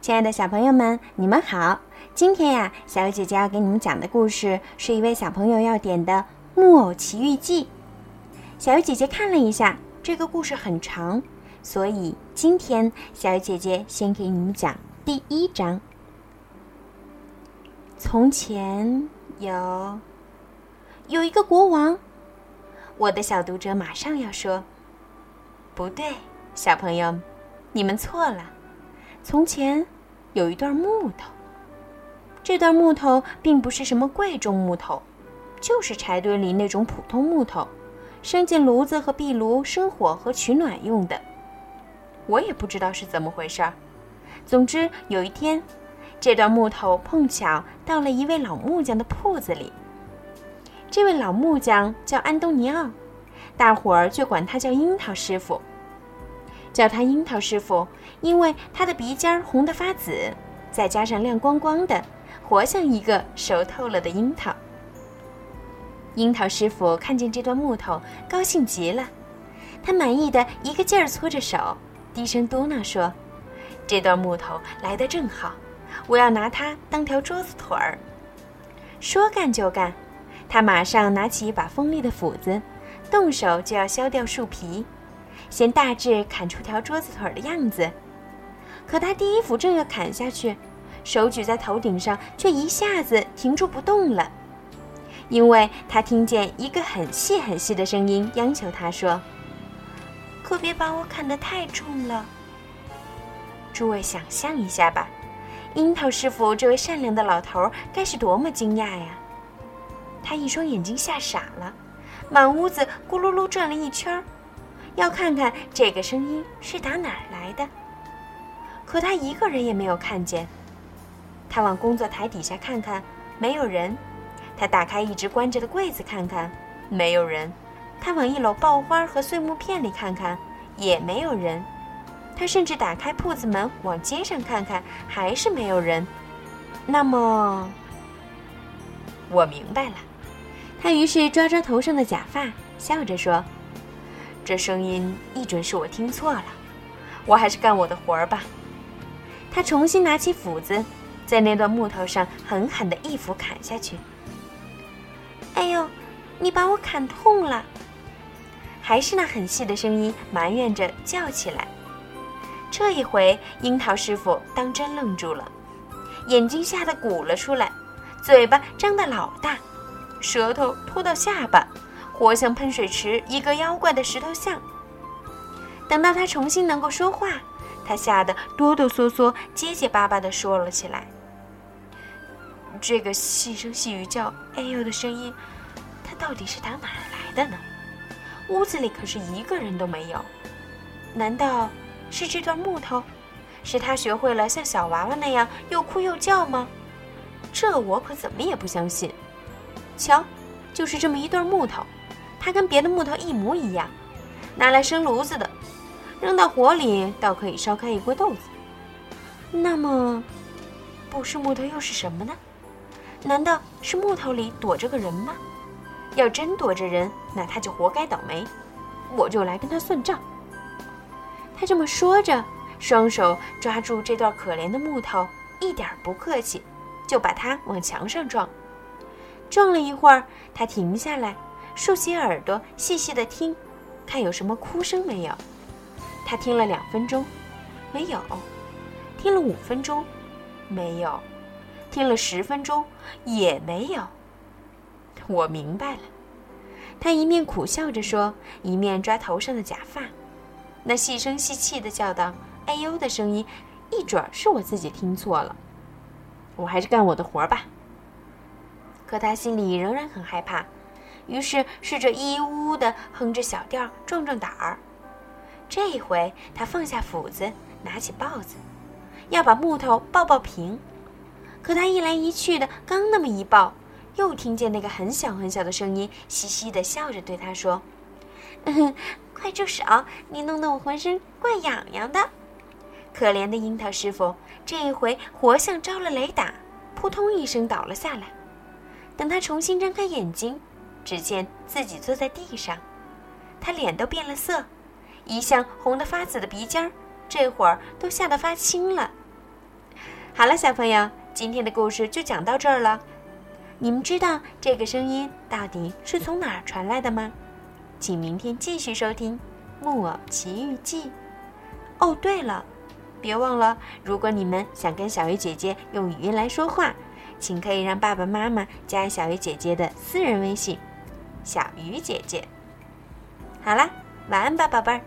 亲爱的小朋友们，你们好！今天呀，小雨姐姐要给你们讲的故事是一位小朋友要点的《木偶奇遇记》。小雨姐姐看了一下，这个故事很长，所以今天小雨姐姐先给你们讲第一章。从前有有一个国王，我的小读者马上要说：“不对，小朋友，你们错了。”从前有一段木头。这段木头并不是什么贵重木头，就是柴堆里那种普通木头，生进炉子和壁炉生火和取暖用的。我也不知道是怎么回事儿。总之有一天，这段木头碰巧到了一位老木匠的铺子里。这位老木匠叫安东尼奥，大伙儿就管他叫樱桃师傅。叫他樱桃师傅，因为他的鼻尖红得发紫，再加上亮光光的，活像一个熟透了的樱桃。樱桃师傅看见这段木头，高兴极了，他满意的一个劲儿搓着手，低声嘟囔说：“这段木头来得正好，我要拿它当条桌子腿儿。”说干就干，他马上拿起一把锋利的斧子，动手就要削掉树皮。先大致砍出条桌子腿的样子，可他第一斧正要砍下去，手举在头顶上，却一下子停住不动了，因为他听见一个很细很细的声音央求他说：“可别把我砍得太重了。”诸位想象一下吧，樱桃师傅这位善良的老头该是多么惊讶呀！他一双眼睛吓傻了，满屋子咕噜噜转了一圈儿。要看看这个声音是打哪儿来的，可他一个人也没有看见。他往工作台底下看看，没有人；他打开一直关着的柜子看看，没有人；他往一篓爆花和碎木片里看看，也没有人；他甚至打开铺子门往街上看看，还是没有人。那么，我明白了。他于是抓抓头上的假发，笑着说。这声音一准是我听错了，我还是干我的活儿吧。他重新拿起斧子，在那段木头上狠狠地一斧砍下去。哎呦，你把我砍痛了！还是那很细的声音埋怨着叫起来。这一回，樱桃师傅当真愣住了，眼睛吓得鼓了出来，嘴巴张得老大，舌头拖到下巴。活像喷水池一个妖怪的石头像。等到他重新能够说话，他吓得哆哆嗦嗦、结结巴巴地说了起来。这个细声细语叫“哎呦”的声音，它到底是打哪儿来的呢？屋子里可是一个人都没有。难道是这段木头？是他学会了像小娃娃那样又哭又叫吗？这我可怎么也不相信。瞧，就是这么一段木头。它跟别的木头一模一样，拿来生炉子的，扔到火里倒可以烧开一锅豆子。那么，不是木头又是什么呢？难道是木头里躲着个人吗？要真躲着人，那他就活该倒霉，我就来跟他算账。他这么说着，双手抓住这段可怜的木头，一点不客气，就把它往墙上撞。撞了一会儿，他停下来。竖起耳朵，细细的听，看有什么哭声没有。他听了两分钟，没有；听了五分钟，没有；听了十分钟，也没有。我明白了。他一面苦笑着说，一面抓头上的假发。那细声细气的叫道：“哎呦！”的声音，一准是我自己听错了。我还是干我的活吧。可他心里仍然很害怕。于是试着咿呜呜地哼着小调，壮壮胆儿。这回，他放下斧子，拿起刨子，要把木头刨刨平。可他一来一去的，刚那么一刨，又听见那个很小很小的声音，嘻嘻地笑着对他说：“嗯，快住手！你弄得我浑身怪痒痒的。”可怜的樱桃师傅，这一回活像着了雷打，扑通一声倒了下来。等他重新睁开眼睛。只见自己坐在地上，他脸都变了色，一向红得发紫的鼻尖儿，这会儿都吓得发青了。好了，小朋友，今天的故事就讲到这儿了。你们知道这个声音到底是从哪儿传来的吗？请明天继续收听《木偶奇遇记》。哦，对了，别忘了，如果你们想跟小鱼姐姐用语音来说话，请可以让爸爸妈妈加小鱼姐姐的私人微信“小鱼姐姐”。好啦，晚安吧，宝贝儿。